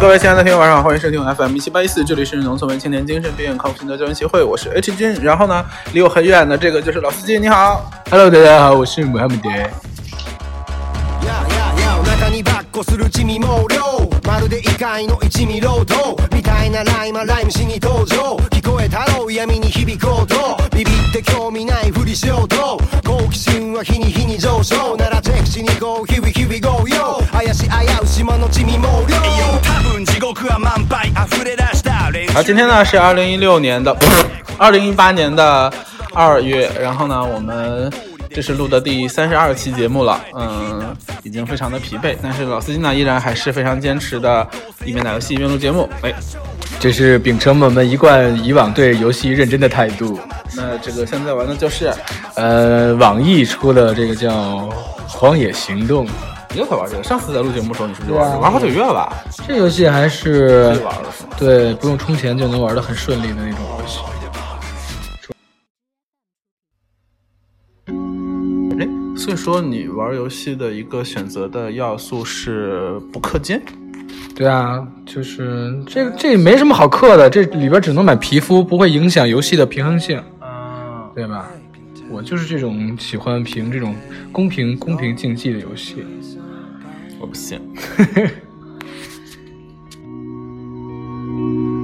各位亲爱的听友，晚上好，欢迎收听 FM 一七八一四，这里是农村为青年精神病院康复心得教研协会，我是 H 君。然后呢，离我很远的这个就是老司机，你好。Hello，大家好，我是穆罕默德。ようと好奇心は日に日に上昇ならチェックしに行こう Here we here we go yo 怪し危う島の地味猛量多分地獄は満杯溢れ出した練習好，今天呢是二零一六年的，二零一八年的二月，然后呢，我们这是录的第三十二期节目了，嗯，已经非常的疲惫，但是老司机呢依然还是非常坚持的，一边打游戏一边录节目。哎，这是秉承我们一贯以往对游戏认真的态度。那这个现在玩的就是，呃，网易出的这个叫《荒野行动》， 你又会玩这个？上次在录节目的时候你是不是就玩？玩好几个月了吧？这游戏还是？对不用充钱就能玩的很顺利的那种游戏。哎，所以说你玩游戏的一个选择的要素是不氪金。对啊，就是这个这没什么好氪的，这里边只能买皮肤，不会影响游戏的平衡性，啊，对吧？我就是这种喜欢评这种公平公平竞技的游戏。我不信。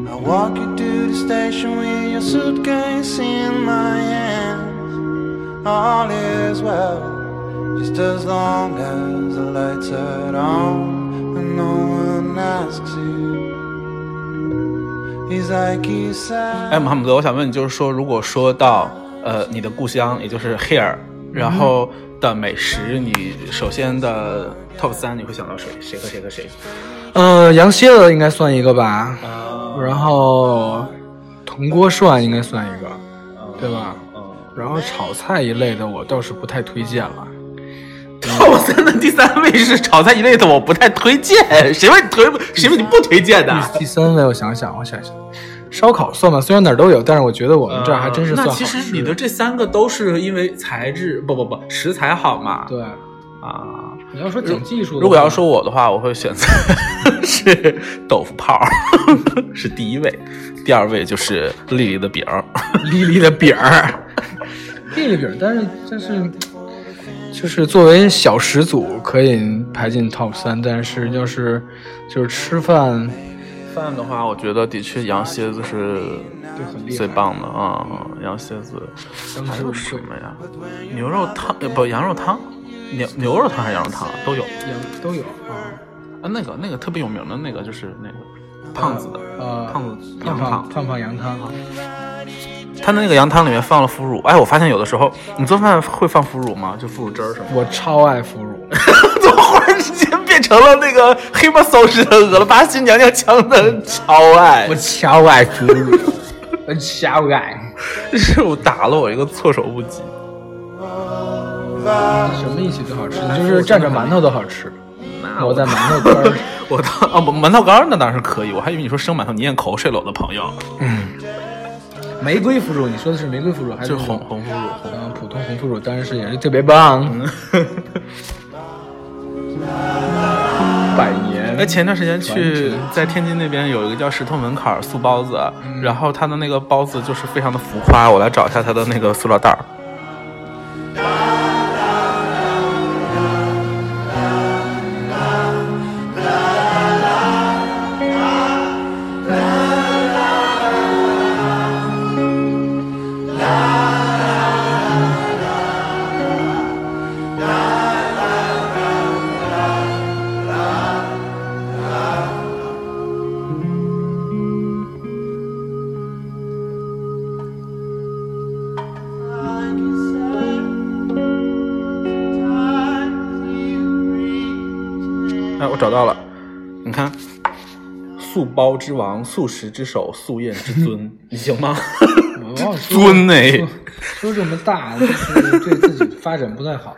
I walk you to the station with your suitcase in my hands. All is well, just as long as the lights are on and no one asks you. He's like you said. 哎，穆罕默德，我想问你，就是说，如果说到呃你的故乡，也就是 here，然后的美食，你首先的 top 三你会想到谁？谁和谁和谁？呃，羊蝎子应该算一个吧，啊，然后铜锅涮应该算一个，对吧？嗯然后炒菜一类的我倒是不太推荐了。top 三的第三位是炒菜一类的，我不太推荐。谁问你推？谁问你不推荐的？第三位我想想，我想想，烧烤算吗，虽然哪儿都有，但是我觉得我们这儿还真是算那好吃。其实你的这三个都是因为材质不不不食材好嘛？对，啊。你要说讲技术的话，如果要说我的话，我会选择 是豆腐泡儿，是第一位，第二位就是丽丽的饼儿。丽丽的饼儿，丽丽饼儿，但是但是就是作为小食组可以排进 top 三，但是要是就是吃饭，饭的话，我觉得的确羊蝎子是最棒的啊、羊蝎子还有什么呀？牛肉汤呃不羊肉汤，牛牛肉汤还是羊肉汤啊都有也都有啊。啊。那个那个特别有名的那个就是那个胖子的，呃，胖子胖羊汤胖胖胖羊汤啊，他的那个羊汤里面放了腐乳。哎，我发现有的时候你做饭会放腐乳吗？就腐乳汁儿什么的。我超爱腐乳。怎么忽然之间变成了那个黑马搜式的俄罗巴新娘娘腔的 超爱？我超爱腐乳，我超爱。是我打了我一个措手不及。什么一起最好吃？你就是蘸着馒头都好吃。我在馒头干儿，我当啊不馒头干儿那当然是可以，我还以为你说生馒头你咽口水了，我的朋友，嗯玫瑰腐乳，你说的是玫瑰腐乳还是红？红腐乳。嗯，普通红腐乳当然是也是特别棒。百年。哎，前段时间去在天津那边有一个叫石头门槛素包子，然后他的那个包子就是非常的浮夸，我来找一下他的那个塑料袋儿。包之王，素食之首，素宴之尊，你行吗？尊哎说说这么大，就是对自己发展不太好。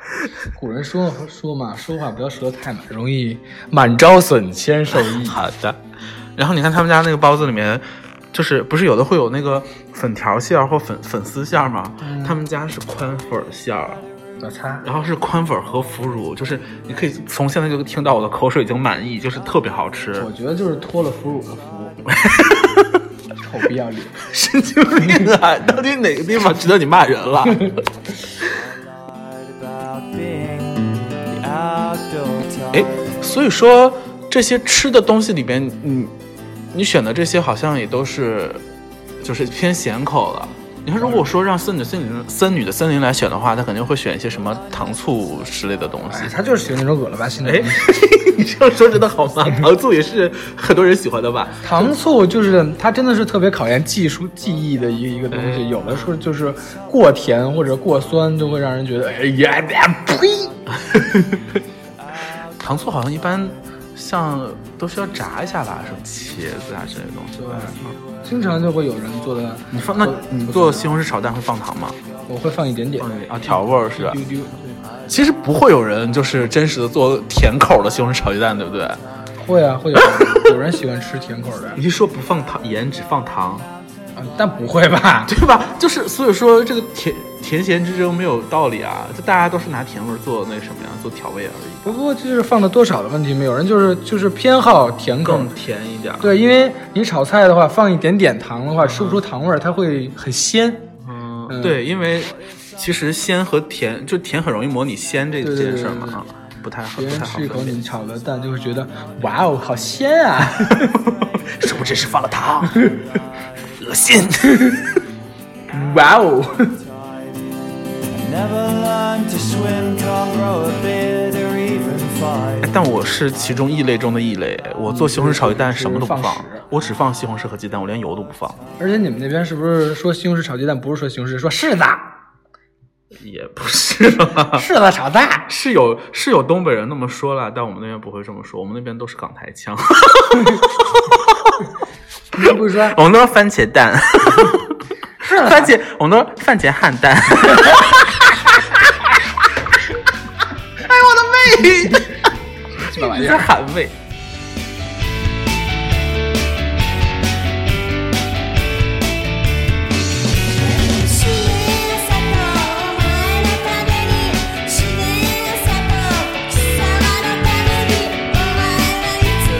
古人说说嘛，说话不要说的太满，容易满招损，谦受益。好的。然后你看他们家那个包子里面，就是不是有的会有那个粉条馅儿或粉粉丝馅儿吗？他们家是宽粉馅儿，我擦，然后是宽粉和腐乳，就是你可以从现在就听到我的口水已经满溢，就是特别好吃我。觉得就是脱了腐乳的福，臭不要脸。神经病啊！到底哪个地方值得你骂人了. 哎，所以说这些吃的东西里边，你你选的这些好像也都是就是偏咸口的。你看，如果说让森女森女森女的森林来选的话，她肯定会选一些什么糖醋之类的东西哎，。他就是喜欢那种恶了吧唧的哎 你这样说真的好吗？糖醋也是很多人喜欢的吧？糖醋就是它真的是特别考验技术技艺的一个一个东哎西，有的时候就是过甜或者过酸，就会让人觉得哎呀呀呸！糖醋好像一般像都需要炸一下吧，什么茄子啊之类的东西。对，经常就会有人做的，你放那你做西红柿炒蛋会放糖吗？我会放一点点，啊，调味儿是吧丢？丢。其实不会有人就是真实的做甜口的西红柿炒鸡蛋，对不对？会啊，会有人 有人喜欢吃甜口的，你是说不放糖盐，只放糖，啊但不会吧？对吧？就是所以说这个甜甜咸之争没有道理啊，就大家都是拿甜味儿做那什么呀，做调味而已，不过就是放的多少的问题，没有人就是就是偏好甜口。更甜一点。，对，因为你炒菜的话，放一点点糖的话，吃不出糖味儿，它会很鲜。嗯，嗯对，因为其实鲜和甜，就甜很容易模拟鲜这件事儿嘛，对啊，不太好，别人不太好吃一口你炒的蛋，就会觉得哇哦，好鲜啊！殊不知是放了糖，恶心。哇哦，但我是其中异类中的异类，我做西红柿炒鸡蛋什么都不放我只放西红柿和鸡蛋，我连油都不放。而且你们那边是不是说西红柿炒鸡蛋不是说西红柿，说柿子，也不是吧，柿子炒蛋？是有是有东北人那么说了，但我们那边不会这么说，我们那边都是港台腔，你们不是说我们都是番茄蛋，柿子番茄，我们都是番茄汉蛋。めにお前はいつ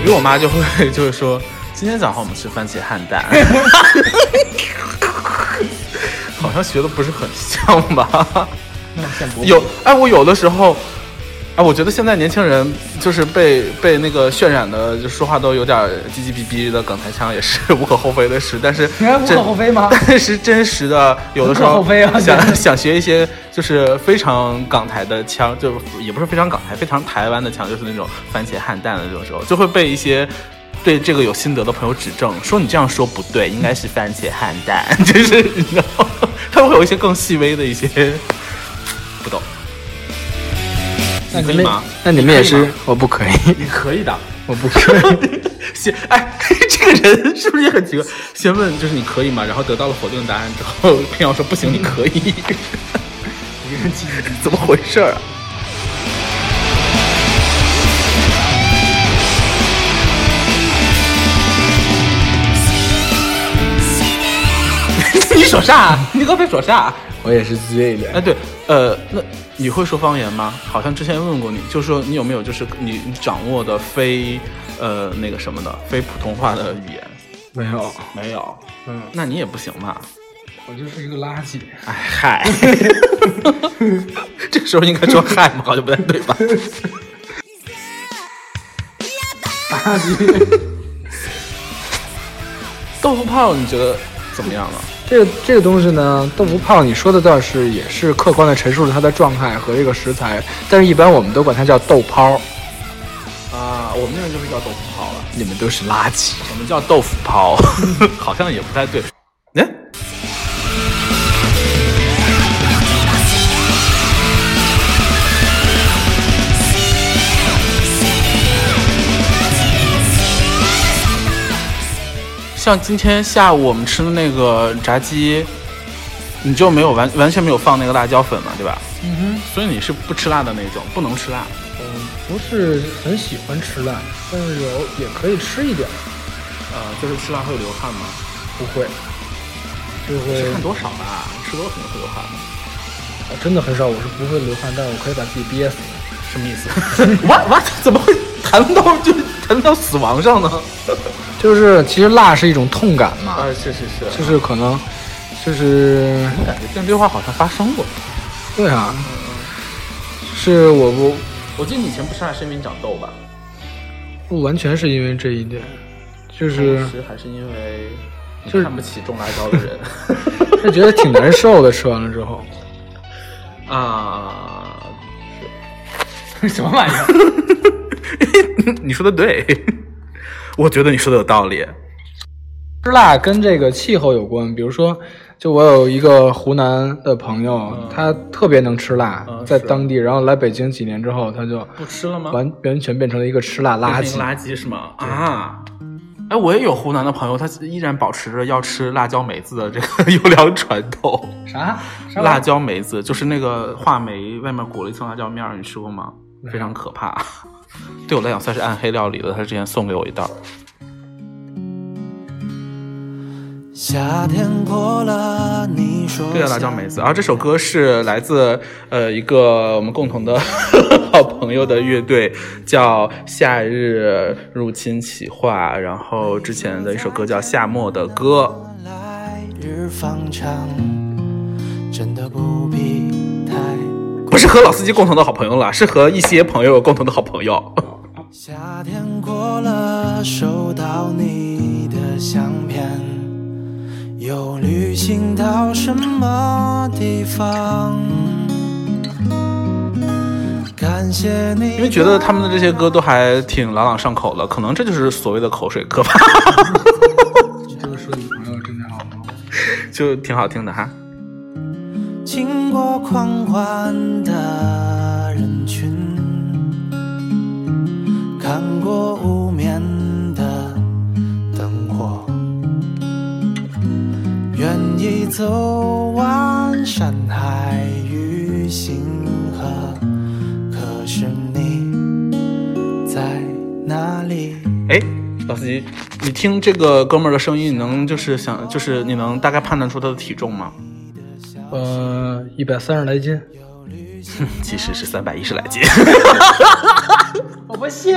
因为我妈就会就会说，今天早上我们吃番茄汉蛋，好像学的不是很像吧？有哎，我有的时候， 哎，我觉得现在年轻人就是被被那个渲染的，就说话都有点唧唧逼逼的港台腔，也是无可厚非的事。但是无可厚非吗 但是真实的，有的时候厚非啊想想学一些就是非常港台的腔，就也不是非常港台，非常台湾的腔，就是那种番茄汉蛋的这种时候，就会被一些。对这个有心得的朋友指正，说你这样说不对，应该是番茄汉蛋，就是你知道，他们会有一些更细微的一些不懂。那你们那你们也是？我不可以，你可以的，我不可以。先哎，这个人是不是也很奇怪？先问就是你可以吗？然后得到了否定答案之后，偏要说不行，你可以，怎么回事儿啊？你说啥？你刚才说啥？我也是醉了。哎，对，呃，那你会说方言吗？好像之前问过你，就说你有没有就是你你掌握的非呃那个什么的非普通话的语言？没有，没有，嗯，那你也不行嘛。我就是一个垃圾。哎嗨，这时候应该说嗨吗？好像不太对吧？垃圾。豆腐泡你觉得怎么样呢？这个这个东西呢，豆腐泡，你说的倒是也是客观的陈述了它的状态和这个食材，但是一般我们都管它叫豆泡，啊，我们那边就是叫豆腐泡了，你们都是垃圾。我们叫豆腐泡，好像也不太对。哎，像今天下午我们吃的那个炸鸡，你就没有完完全没有放那个辣椒粉嘛，对吧？嗯哼，所以你是不吃辣的那种，不能吃辣。嗯，不是很喜欢吃辣，但是有也可以吃一点，呃，就是吃辣会流汗吗？不会，就会看多少吧，吃多了肯定会流汗的。我真的很少，我是不会流汗，但是我可以把自己憋死。什么意思？what what 怎么会谈到就谈到死亡上呢？就是其实辣是一种痛感嘛，啊，是是是，就是可能就是感觉这句话好像发生过。对啊，是我我我记得你以前不是辣是因为长痘吧？不完全是因为这一点，就是是还是因为你就是看不起种辣椒的人就觉得挺难受的，吃完了之后。啊？什么玩意儿？你说的对，我觉得你说的有道理。吃辣跟这个气候有关，比如说，就我有一个湖南的朋友，他特别能吃辣，嗯在当地，然后来北京几年之后，他就不吃了吗？完完全变成了一个吃辣垃圾。垃圾是吗？啊。哎，我也有湖南的朋友，他依然保持着要吃辣椒梅子的这个 优良传统。啥？啥辣椒梅子就是那个话梅外面裹了一层辣椒面儿，你吃过吗？非常可怕，对我来讲算是暗黑料理了。他之前送给我一袋儿。夏天过了，你说对啊，辣椒梅子。然后这首歌是来自呃一个我们共同的 好朋友的乐队，叫夏日入侵企划。然后之前的一首歌叫《夏末的歌来日方长，真的不必太》，不是和老司机共同的好朋友了，是和一些朋友共同的好朋友。夏天过了，收到你的相片，又旅行到什么地方？感谢你，因为觉得他们的这些歌都还挺朗朗上口的，可能这就是所谓的口水歌吧，这个说你朋友真的好吗？就挺好听的哈。经过狂欢的人群，看过无眠的灯火，愿意走完山海与星河。可是你在哪里？哎，老司机，你听这个哥们儿的声音，你能就是想就是你能大概判断出他的体重吗？呃，一百三十来斤。其实是三百一十来斤。我不信。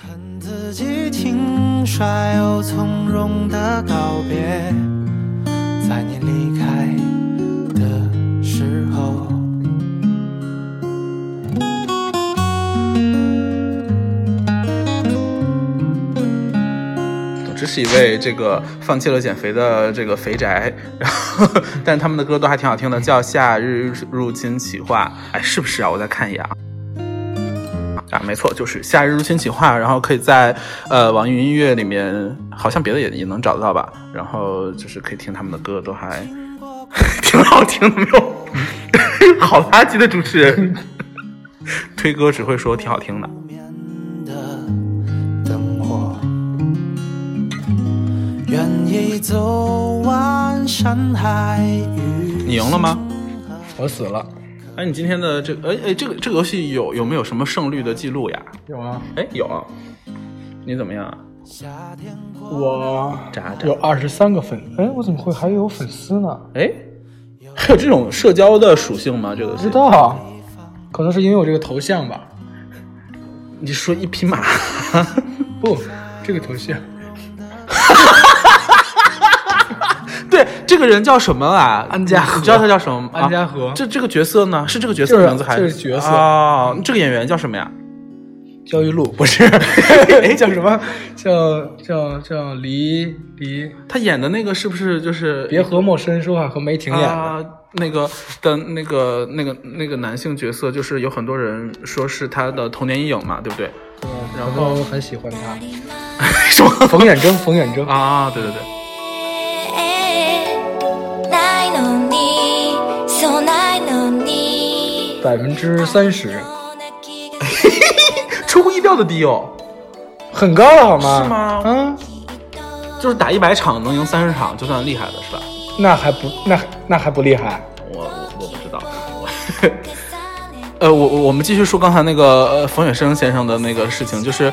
恨自己轻率又从容的告别，是一位这个放弃了减肥的这个肥宅，然后但他们的歌都还挺好听的，叫《夏日入侵企划》。哎，是不是啊？我再看一眼啊。啊，没错，就是《夏日入侵企划》，然后可以在呃网易云音乐里面，好像别的也也能找得到吧。然后就是可以听他们的歌，都还 挺好听的，没有？好垃圾的主持人，推歌只会说挺好听。的走完山海与你赢了吗？我死了。哎，你今天的这个，哎哎，这个这个游戏有有没有什么胜率的记录呀？有啊，哎，有啊。你怎么样啊？我渣渣有二十三个粉，哎，我怎么会还有粉丝呢？哎，还有这种社交的属性吗？这个不知？道，可能是因为我这个头像吧。你说一匹马？不，这个头像这个人叫什么啊？安家和你知道他叫什么吗？安家和啊这这个角色呢？是这个角色的名字还就是角色哦，这个演员叫什么呀？焦裕禄不是？哎，叫什么？叫叫叫黎黎他演的那个是不是就是别和陌生人说话和梅婷演的。啊，那个的那个那个那个男性角色，就是有很多人说是他的童年阴影嘛，对不对？然后很喜欢他，什 么冯远征，冯远征。啊？对对对，百分之三十，出乎意料的低哦。很高了好吗？是吗嗯，就是打一百场能赢三十场，就算厉害的是吧？那还不那那还不厉害？我我我不知道。我 呃，我我我们继续说刚才那个呃冯远生先生的那个事情，就是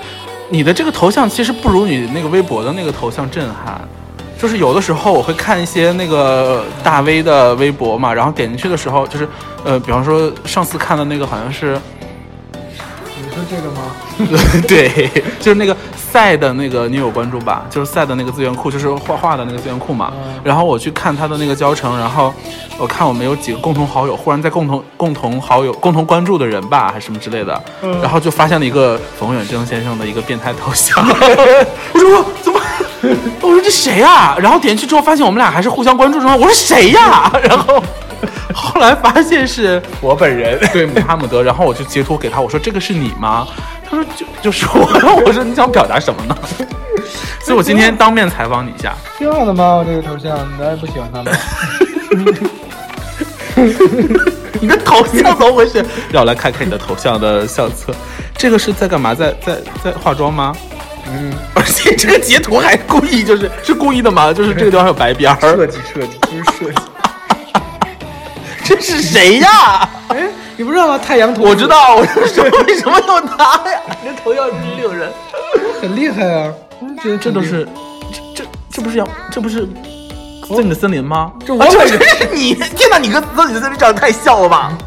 你的这个头像其实不如你那个微博的那个头像震撼。就是有的时候我会看一些那个大 V 的微博嘛，然后点进去的时候，就是呃，比方说上次看的那个好像是，你说这个吗？对，就是那个赛的那个，你有关注吧？就是赛的那个资源库，就是画画的那个资源库嘛。然后我去看他的那个教程，然后我看我们有几个共同好友，忽然在共同共同好友共同关注的人吧，还是什么之类的，然后就发现了一个冯远征先生的一个变态头像。我说怎么？我说这谁呀、然后点进去之后发现我们俩还是互相关注中，我说谁呀、然后后来发现是我本人。对穆哈姆德，然后我就截图给他，我说这个是你吗？他说就就是我，然后我说你想表达什么呢？所以我今天当面采访你一下，挺好的吗？我这个头像，难道不喜欢他吗？你的头像怎么回事？让我来看看你的头像的相册，这个是在干嘛？在在在化妆吗？嗯，而且这个截图还故意就是是故意的吗？就是这个地方有白边儿，设计设计，就是设计。这是谁呀？哎，你不知道吗？太阳图我知道，我就说为什么有他呀？你这头像真令人。很厉害啊！我觉得这都是，这这这不是要，这不是在你的森林吗？这我啊这是你！天哪，你跟自己的森林长得太像了吧？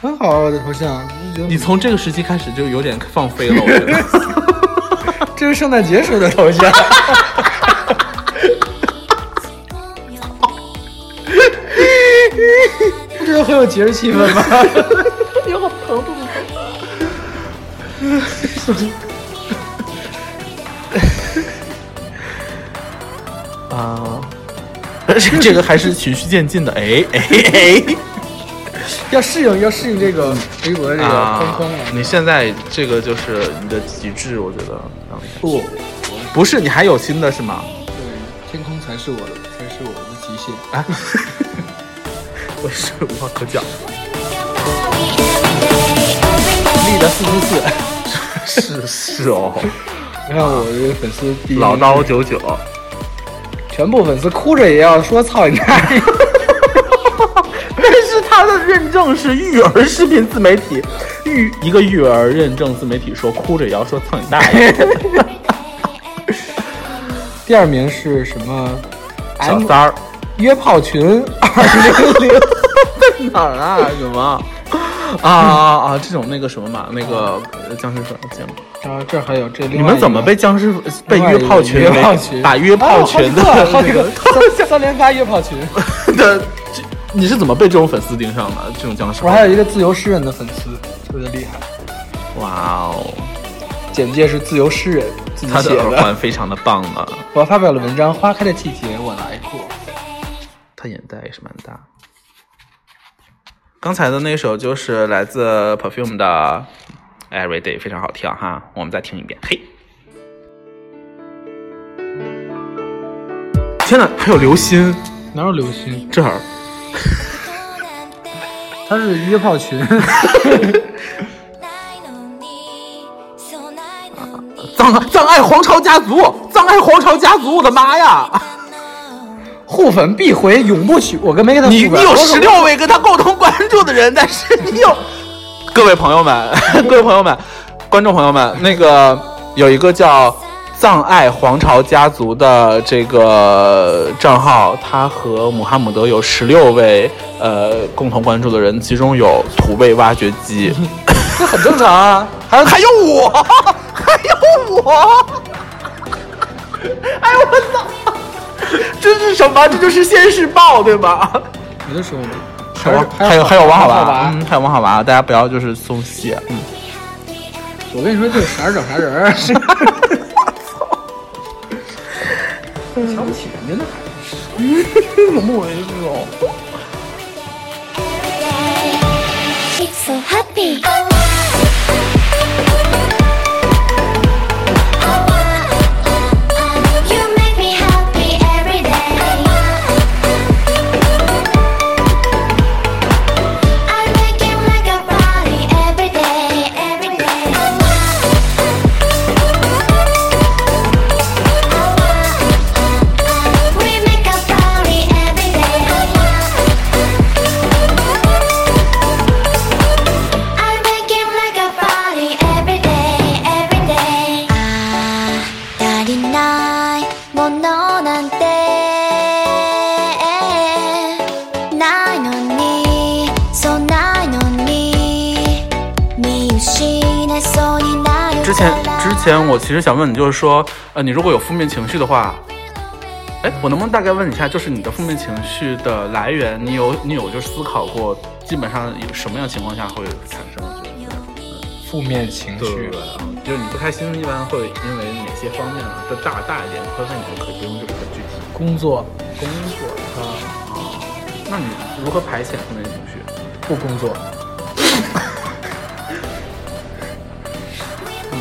很好啊，我的头像。你从这个时期开始就有点放飞了，我觉得。这是圣诞节时候的头像。不觉得很有节日气氛吗？你好疼，肚子疼。啊，而且这个还是循序渐进的，哎哎哎。要适应，要适应这个微博的这个框啊框啊！你现在这个就是你的极致，我觉得。不，不是，你还有新的是吗？对，天空才是我的，才是我的极限。啊，我是无话可讲。立的四十四，是是哦，你看我这个粉丝第一老刀九九，全部粉丝哭着也要说操你大爷！但是他的认证是育儿视频自媒体，育一个育儿认证自媒体说哭着也要说操你大爷，第二名是什么？小三儿约炮群二零零，哪儿啊？什么？啊啊啊！这种那个什么嘛，那个呃僵尸粉我见过。然后这还有这你们怎么被僵尸被约炮群约炮群把约炮群的那个三连发约炮群？的，这你是怎么被这种粉丝盯上的？这种僵尸？我还有一个自由诗人的粉丝，特别厉害，哇哦，简介是自由诗人自己他的耳。环非常的棒啊，我发表了文章《花开的季节我来过》，他眼袋也是蛮大。刚才的那首就是来自 Perfume 的 Everyday，非常好听哈，我们再听一遍。嘿，天哪，还有流星哪有流星？这儿，他是约炮群，葬葬爱皇朝家族，葬爱皇朝家族，我的妈呀！互粉必回，永不许。我跟没跟他你你有十六位跟他共同关注的人，但是你有各位朋友们，各位朋友们，观众朋友们，那个有一个叫藏爱皇朝家族的这个账号，他和穆罕默德有十六位呃共同关注的人，其中有土味挖掘机，这很正常啊。还有还有我，还有我，哎呦我操！这是什么？这就是现世报对吧？有的时候还有还还有还有王好娃娃，嗯，还有王好娃，大家不要就是松懈，嗯，我跟你说，就是啥人找啥人儿。瞧不起人家呢，怎么回事哦？It's so happy. のなんてないのにそうないのに見失いそうになる之前から之前我其实想问你，就是说，呃，你如果有负面情绪的话，哎，我能不能大概问一下，就是你的负面情绪的来源，你有你有就是思考过，基本上有什么样情况下会产生？就是负面情对绪对，嗯，就是你不开心，一般会因为哪 些方面呢？就大大一点，或者你就可以不用这个很具体。工作工作啊，那你如何排遣负面情绪？不工作，嗯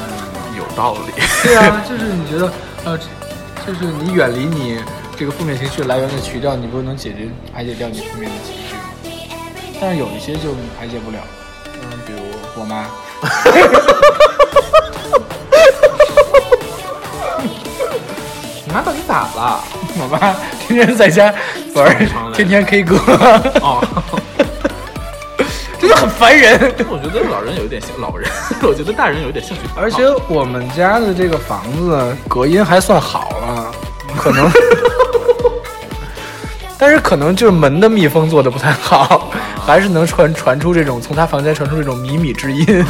有道理。对啊，就是你觉得呃，就是你远离你这个负面情绪来源的渠道，你不能解决排解掉你负面的情绪吗？但是有一些就排解不了，嗯，比如我妈。你妈到底咋了？我妈天天在家玩，天天 K 歌，哦，真的很烦人。我觉得老人有一点兴，老人，我觉得大人有一点兴趣，而且我们家的这个房子隔音还算好了，可能，但是可能就是门的密封做的不太好，还是能传传出这种从他房间传出这种靡靡之音。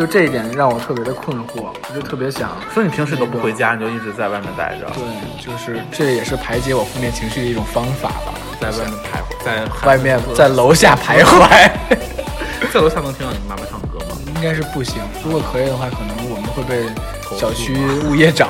就这一点让我特别的困惑，我就特别想，说你平时都不回家，你就一直在外面待着，对，就是这也是排解我负面情绪的一种方法吧。在外面徘徊，在外面在楼下徘徊，在楼下能听到你妈妈唱歌吗？应该是不行。如果可以的话，可能我们会被小区物业找。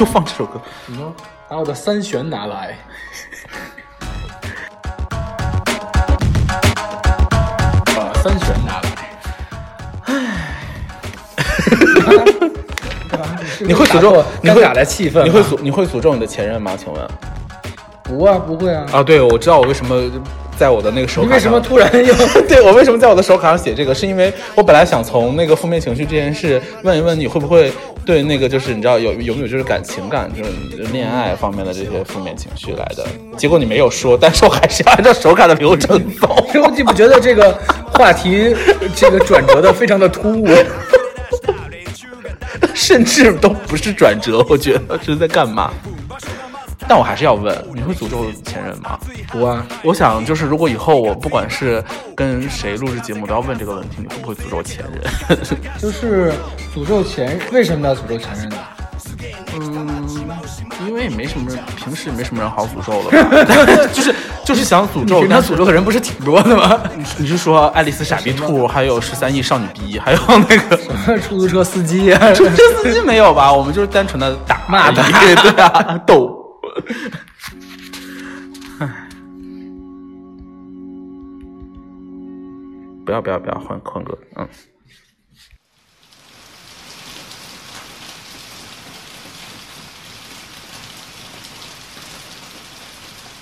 怎么又放这首歌？你说？把我的三弦拿来。把三弦拿来。你会诅咒？你会打来气氛？你会诅你会诅咒你的前任吗？请问？不啊？不会啊。啊，对，我知道我为什么在我的那个手卡上，你为什么突然 又？对我为什么在我的手卡上写这个？是因为我本来想从那个负面情绪这件事问一问你会不会对那个就是你知道有有没有就是感情感就是恋爱方面的这些负面情绪来的，结果你没有说，但是我还是按照手卡的流程走。我你不觉得这个话题这个转折的非常的突兀？甚至都不是转折，我觉得这是在干嘛？但我还是要问，你会诅咒前任吗？不啊，我想就是，如果以后我不管是跟谁录制节目，都要问这个问题，你会不会诅咒前任？就是诅咒前，为什么要诅咒前任呢？嗯，因为也没什么人，平时也没什么人好诅咒的吧，就是就是想诅咒，平常诅咒的人不是挺多的吗？你是说爱丽丝傻逼兔，还有十三亿少女逼，还有那个出租车司机啊，这司机没有吧？我们就是单纯的打骂他而已 对啊，逗。唉，不要不要不要换坤哥，嗯。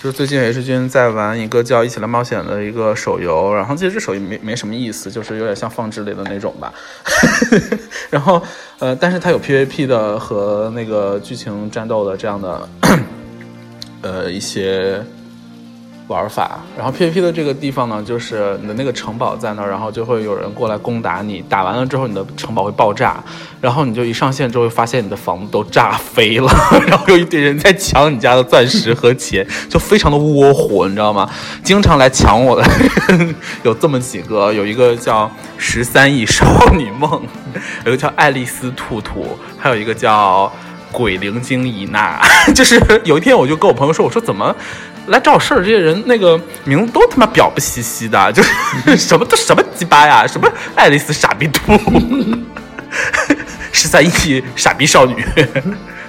就最近 H 君在玩一个叫《一起来冒险》的一个手游，然后其实这手游没没什么意思，就是有点像放置类的那种吧。然后呃，但是它有 PVP 的和那个剧情战斗的这样的呃一些玩法。然后 PVP 的这个地方呢，就是你的那个城堡在那儿，然后就会有人过来攻打你，打完了之后你的城堡会爆炸，然后你就一上线之后发现你的房子都炸飞了，然后有一堆人在抢你家的钻石和钱，就非常的窝火，你知道吗？经常来抢我的有这么几个，有一个叫十三亿少女梦，有一个叫爱丽丝兔兔，还有一个叫。鬼灵精一娜，就是有一天我就跟我朋友说，我说怎么来找事儿这些人那个名字都他妈表不兮兮的，就是什么都什么鸡巴呀，什么爱丽丝傻逼兔，十三亿傻逼少女，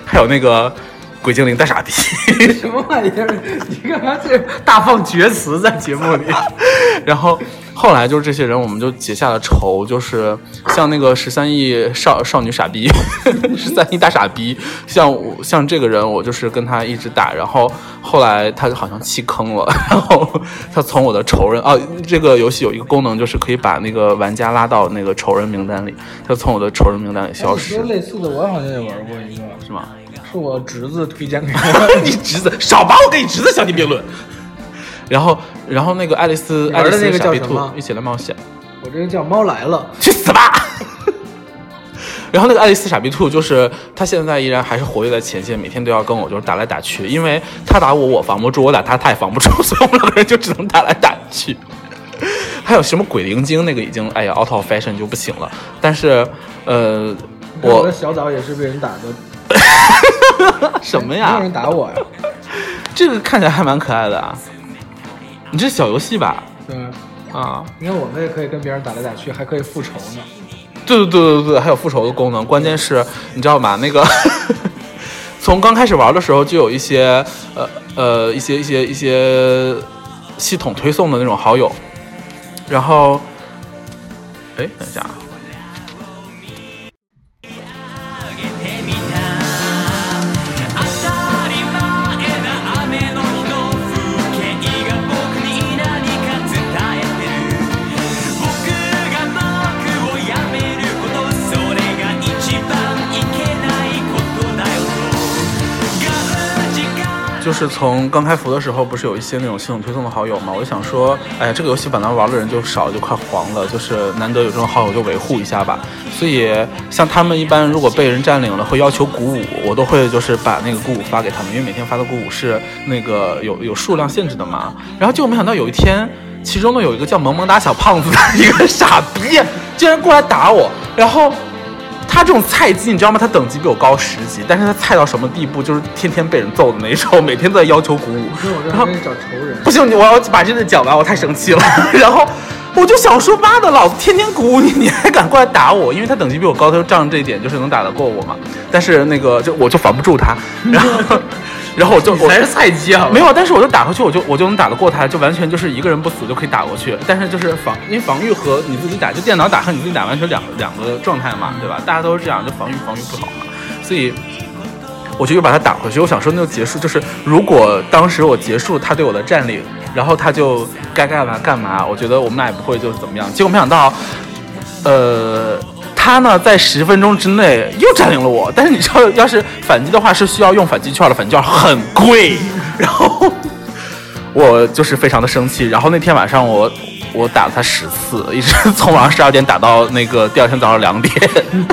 还有那个鬼精灵大傻逼，什么玩意儿？你干嘛这大放厥词在节目里？然后后来就是这些人，我们就结下了仇，就是像那个十三亿少少女傻逼，十三亿大傻逼，像我像这个人，我就是跟他一直打，然后后来他好像弃坑了，然后他从我的仇人哦，这个游戏有一个功能，就是可以把那个玩家拉到那个仇人名单里，他从我的仇人名单里消失你说，类似的，我好像也玩过一个，是吗？是我侄子推荐给我 你侄子少把我跟你侄子相提并论。然后，然后那个爱丽丝，爱丽丝那个傻逼兔一起来冒险，我这个叫猫来了，去死吧！然后那个爱丽丝傻逼兔，就是她现在依然还是活跃在前线，每天都要跟我就是打来打去，因为她打我我防不住，我打她她也防不住，所以我们两个人就只能打来打去。还有什么鬼灵精那个已经哎呀 out of fashion 就不行了，但是呃我我的小枣也是被人打的，什么呀？有人打我呀，这个看起来还蛮可爱的啊！你这是小游戏吧？对。啊，你看我们也可以跟别人打来打去，还可以复仇呢。对对对对对，还有复仇的功能。关键是，你知道吗？那个从刚开始玩的时候就有一些呃呃一些一些一些系统推送的那种好友，然后，哎，等一下就是从刚开服的时候，不是有一些那种系统推送的好友嘛？我就想说，哎呀，这个游戏本来玩的人就少，就快黄了，就是难得有这种好友，就维护一下吧。所以像他们一般，如果被人占领了，会要求鼓舞，我都会就是把那个鼓舞发给他们，因为每天发的鼓舞是那个有有数量限制的嘛。然后结果没想到有一天，其中呢有一个叫萌萌哒小胖子的一个傻逼，竟然过来打我，然后。他这种菜鸡，你知道吗？他等级比我高十级，但是他菜到什么地步，就是天天被人揍的那种，每天都在要求鼓舞。我然后找仇人。不行，你我要把这个讲完，我太生气了。然后我就想说，妈的，老子天天鼓舞你，你还敢过来打我？因为他等级比我高，他就仗着这一点就是能打得过我嘛。但是那个就我就防不住他，然后然后我就我才是菜鸡啊！没有，但是我就打回去，我就我就能打得过他，就完全就是一个人不死就可以打过去。但是就是防，因为防御和你自己打，就电脑打和你自己打完全两两个状态嘛，对吧？大家都是这样，就防御防御不好嘛，所以。我就又把他打回去，我想说那就结束，就是如果当时我结束他对我的占领，然后他就该干嘛干嘛，我觉得我们俩也不会就怎么样。结果没想到，呃，他呢在十分钟之内又占领了我，但是你知道，要是反击的话是需要用反击券的，反击券很贵，然后 我就是非常的生气。然后那天晚上我我打了他十次，一直从晚上十二点打到那个第二天早上两点。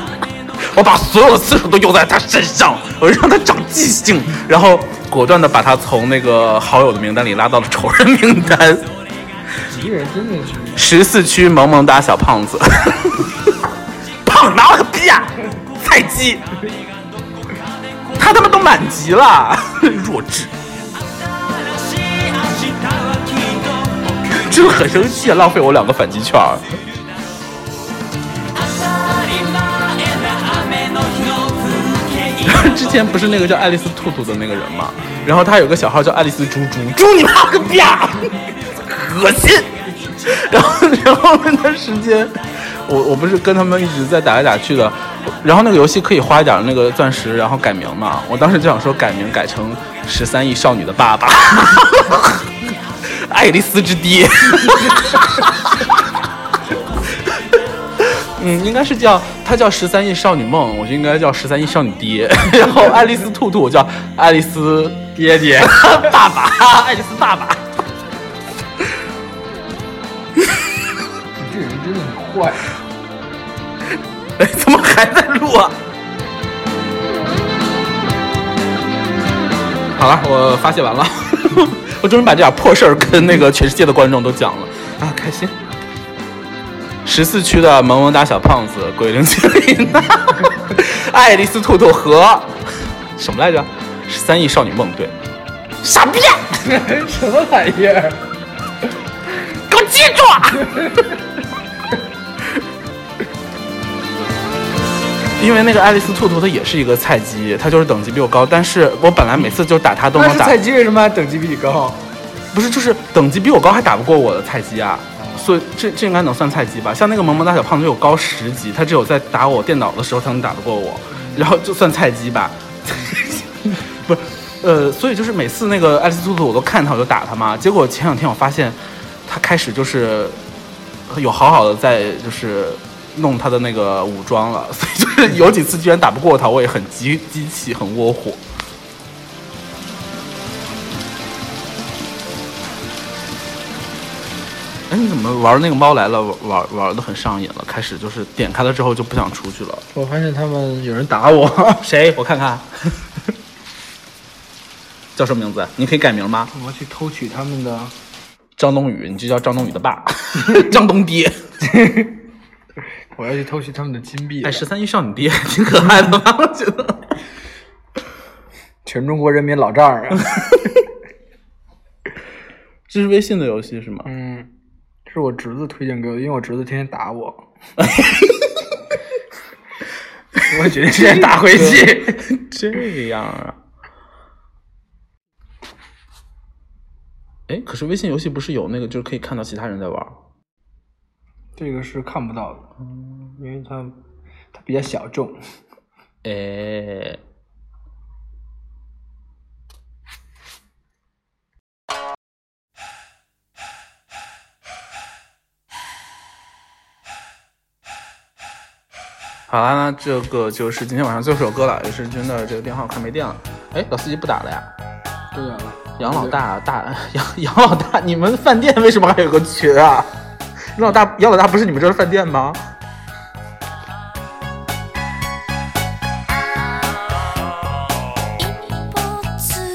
我把所有的次数都用在他身上，我让他长记性，然后果断的把他从那个好友的名单里拉到了仇人名单。敌人真的是十四区萌萌哒小胖子，胖拿我个逼啊！菜鸡，他他妈都满级了，弱智，新しい明日はきっと僕真的很生气，浪费我两个反击券儿。当たり前な雨の日の風景之前不是那个叫爱丽丝兔兔的那个人嘛，然后他有个小号叫爱丽丝猪猪，猪你妈个逼啊！恶心。然后，然后那段时间， 我我不是跟他们一直在打来打去的，然后那个游戏可以花一点那个钻石，然后改名嘛。我当时就想说改名改成十三亿少女的爸爸，爱丽丝之爹。嗯，应该是叫他叫十三亿少女梦，我就应该叫十三亿少女爹。然后爱丽丝兔兔，我叫爱丽丝爹爹爸爸，爱丽丝爸爸。你这人真的很坏。哎，怎么还在录啊？好了，我发泄完了，我终于把这点破事儿跟那个全世界的观众都讲了啊，开心。十四区的萌萌哒小胖子、鬼灵精灵、爱丽丝兔兔和什么来着？十三亿少女梦，对，傻逼，什么玩意儿？给我记住因为那个爱丽丝兔兔它也是一个菜鸡，它就是等级比我高，但是我本来每次就打它都能打菜，鸡为什么还等级比你高？不是就是等级比我高还打不过我的菜鸡啊？所以这这应该能算菜鸡吧？像那个萌萌大小胖子有高十级，他只有在打我电脑的时候才能打得过我，然后就算菜鸡吧？不是，呃，所以就是每次那个爱丽丝兔兔我都看他我就打他嘛，结果前两天我发现他开始就是有好好的在就是弄他的那个武装了，所以就是有几次居然打不过他，我也很激激气，很窝火。哎，你怎么玩那个猫来了玩玩玩的很上瘾了？开始就是点开了之后就不想出去了。我发现他们有人打我，谁？我看看，叫什么名字？你可以改名吗？我要去偷取他们的，张东宇，你就叫张东宇的爸，张东爹。我要去偷袭他们的金币。哎，十三亿少女爹 挺可爱的吧？我觉得。全中国人民老丈人啊。这是微信的游戏是吗？嗯，是我侄子推荐给我的，因为我侄子天天打我。我决定现在打回去。这样啊。哎，可是微信游戏不是有那个，就是可以看到其他人在玩？这个是看不到的，嗯因为它它比较小众。哎，好啦，那这个就是今天晚上最后一首歌了，也是真的这个电话快没电了。哎，老司机不打了呀？对啊，杨老大大 杨杨老大，你们饭店为什么还有个群啊？杨老大杨老大不是你们这儿的饭店吗？一歩突っ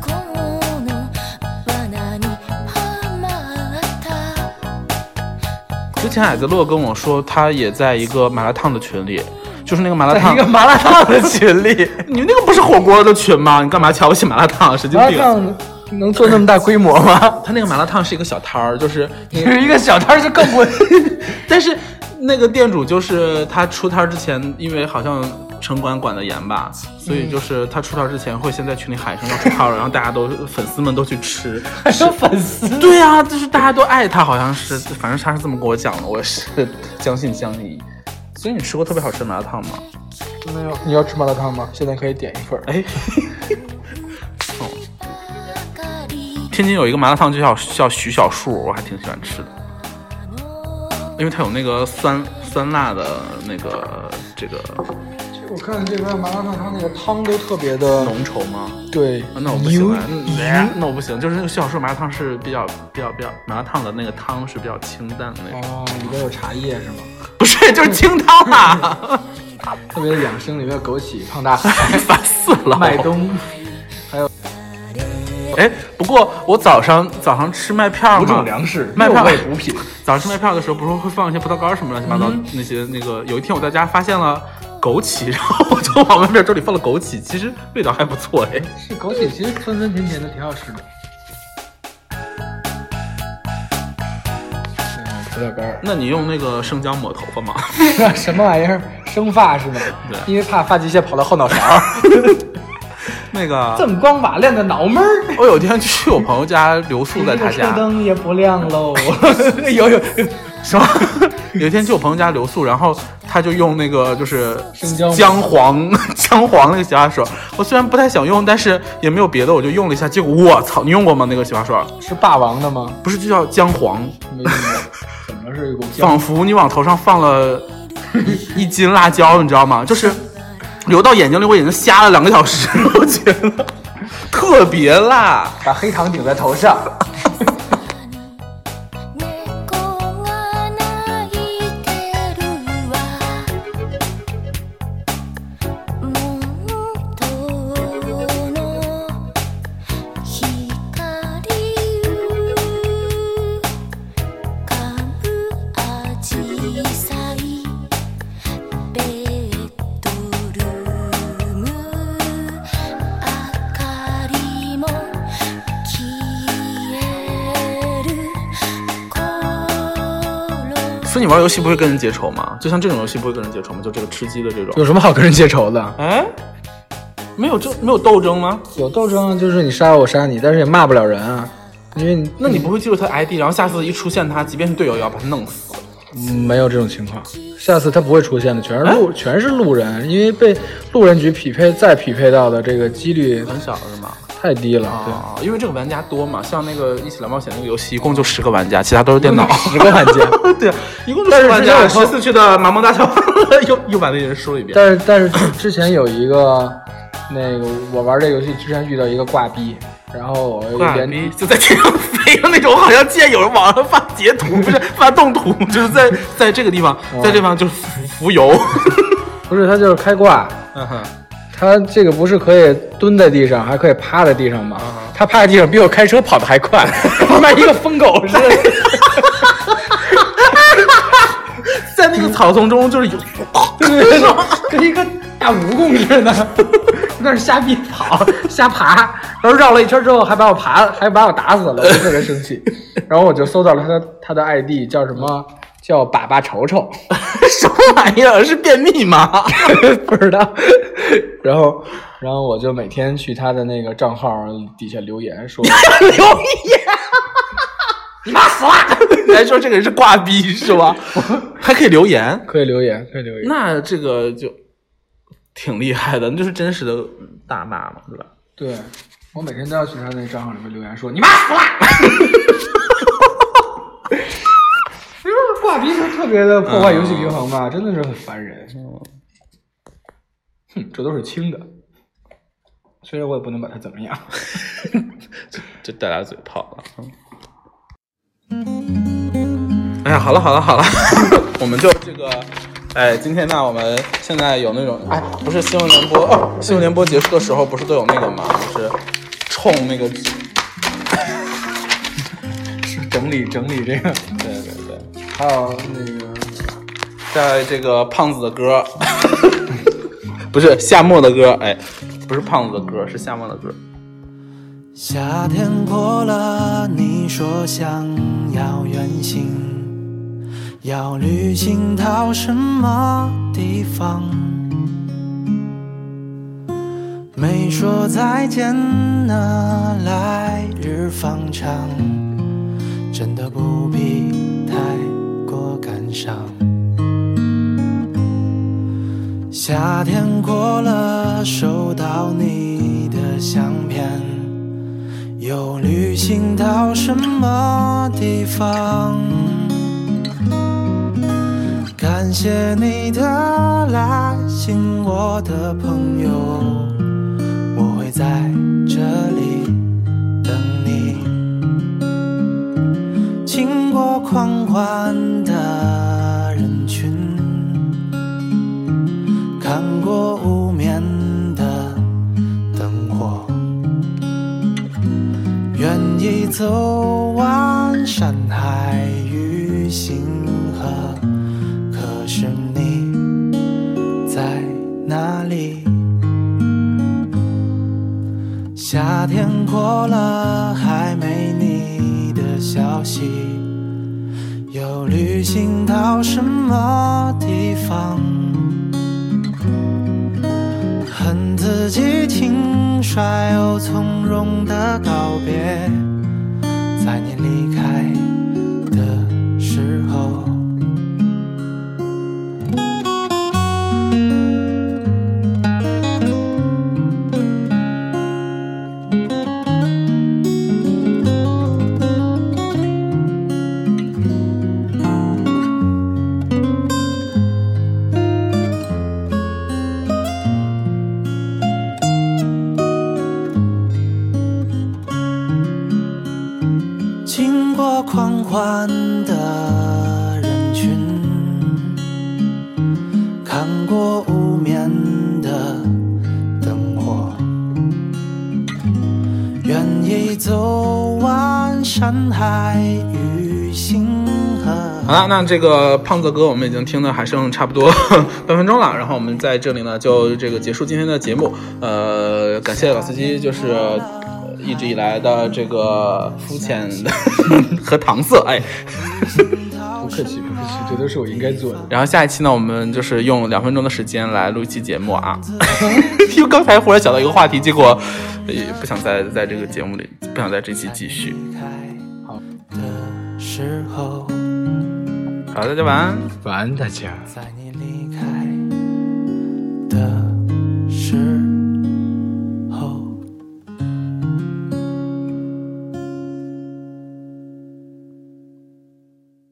込むの罠にはまった之前矮子乐跟我说，他也在一个麻辣烫的群里，就是那个麻辣在烫一个麻辣烫的群里，你那个不是火锅的群吗？你干嘛瞧不起麻辣烫？神经病！ 能做那么大规模吗？他那个麻辣烫是一个小摊儿，就是 你有一个小摊儿就更贵，但是那个店主就是他出摊儿之前，因为好像城管管得严吧，所以就是他出摊儿之前会先在群里喊一声要出摊儿了，然后大家都粉丝们都去吃。还有粉丝。对呀、就是大家都爱他，好像是，反正他是这么跟我讲的，我是将信将疑。所以你吃过特别好吃的麻辣烫吗？没有，你要吃麻辣烫吗？现在可以点一份儿。哎，天津有一个麻辣烫就叫叫徐小树，我还挺喜欢吃的，因为它有那个酸酸辣的那个这个我看这边麻辣烫，它那个汤都特别的浓稠吗？对啊，那我不行牛啊，嗯那我不行，就是那个徐小树麻辣烫是比较比较比较麻辣烫的那个汤是比较清淡的那种，哦，里边有茶叶是吗？不是就是 清汤啊，特别的养生，里面有枸杞、胖大海、烦死了。麦冬，哎，不过我早上早上吃麦片儿五嘛，种粮食，麦片补品。早上吃麦片的时候，不是会放一些葡萄干什么乱七八糟、那些那个。有一天我在家发现了枸杞，然后我就往麦片粥里放了枸杞，其实味道还不错哎。是枸杞，其实酸酸甜甜的，挺好吃的。嗯，葡萄干儿，那你用那个生姜抹头发吗？什么玩意儿？生发是吗？对因为怕发际线跑到后脑勺儿。那个，锃光瓦亮的脑门儿，我有一天去我朋友家留宿在他家，灯也不亮喽。有有什么？有一天去我朋友家留宿，然后他就用那个就是姜姜黄 姜黄那个洗发水，我虽然不太想用，但是也没有别的，我就用了一下，结果我操，你用过吗？那个洗发水是霸王的吗？不是就叫姜黄，没用过。怎么是一股仿佛你往头上放了一一斤辣椒，你知道吗？就是流到眼睛里，我已经瞎了两个小时，我觉得特别辣。把黑糖顶在头上。玩游戏不会跟人结仇吗？就像这种游戏不会跟人结仇吗？就这个吃鸡的这种。有什么好跟人结仇的？哎，没有这没有斗争吗？有斗争啊，就是你杀我，我杀你，但是也骂不了人啊。因为你那你不会记住他 ID，然后下次一出现他，即便是队友也要把他弄死。嗯没有这种情况，下次他不会出现的，全是哎路、全是路人，因为被路人局匹配再匹配到的这个几率很小是吗？太低了，啊，因为这个玩家多嘛，像那个《一起来冒险》那个游戏，一共就十个玩家，其他都是电脑。十个玩家。对，一共就十个玩家。十四区的麻萌大小又又把那人输了一遍。但是但是之之前有一个那个我玩这个游戏之前遇到一个挂逼，然后我挂连逼就在天上飞的那种，我好像见有人网上发截图，不是 发动图，就是在在这个地方，在这地方就是浮浮游。不是他就是开挂，嗯哼，他这个不是可以蹲在地上，还可以趴在地上吗？啊他趴在地上比我开车跑得还快，他妈一个疯狗似的。在那个草丛中就是有，对对对，跟一个大蜈蚣似的，那是瞎逼跑、瞎爬，然后绕了一圈之后还把我爬，还把我打死了，我就特别生气。然后我就搜到了他的他的 ID 叫什么？叫粑粑瞅瞅，什么玩意儿？是便秘吗？不知道。然后，然后我就每天去他的那个账号底下留言说，留言，你妈死了！你还说这个人是挂逼是吧？还可以留言，可以留言，可以留言。那这个就挺厉害的，那就是真实的大骂嘛，对吧？对我每天都要去他那个账号里面留言说你妈死了。特别的破坏游戏平衡嘛，真的是很烦人。哼，这都是轻的，虽然我也不能把它怎么样。就带俩嘴炮了。嗯哎呀，好了好了好了，我们就这个，哎，今天呢，我们现在有那种，哎，不是新闻联播，哦，新闻联播结束的时候不是都有那个吗？就是冲那个，对整理整理这个，还有那个在这个胖子的歌，不是夏末的歌，哎，不是胖子的歌，是夏末的歌。夏天过了，你说想要远行，要旅行到什么地方？没说再见呢，来日方长，真的不必太上。夏天过了，收到你的相片。又旅行到什么地方？感谢你的来信，我的朋友，我会在这里等你。经过狂欢走完山海与星河，可是你在哪里？夏天过了，还没你的消息，又旅行到什么地方？恨自己轻率又从容的告别，欢的人群，看过无眠的灯火，愿意走完山海与星河。好了，那这个胖子歌我们已经听的还剩差不多 半分钟了，然后我们在这里呢就这个结束今天的节目。呃，感谢老司机，就是一直以来的这个肤浅的 和搪塞，哎。不客气不客气，这都是我应该做的。然后下一期呢，我们就是用两分钟的时间来录一期节目啊。因为刚才忽然想到一个话题，结果呃也不想在在这个节目里，不想在这期继续。开时候，好，大家晚安。晚安，大家。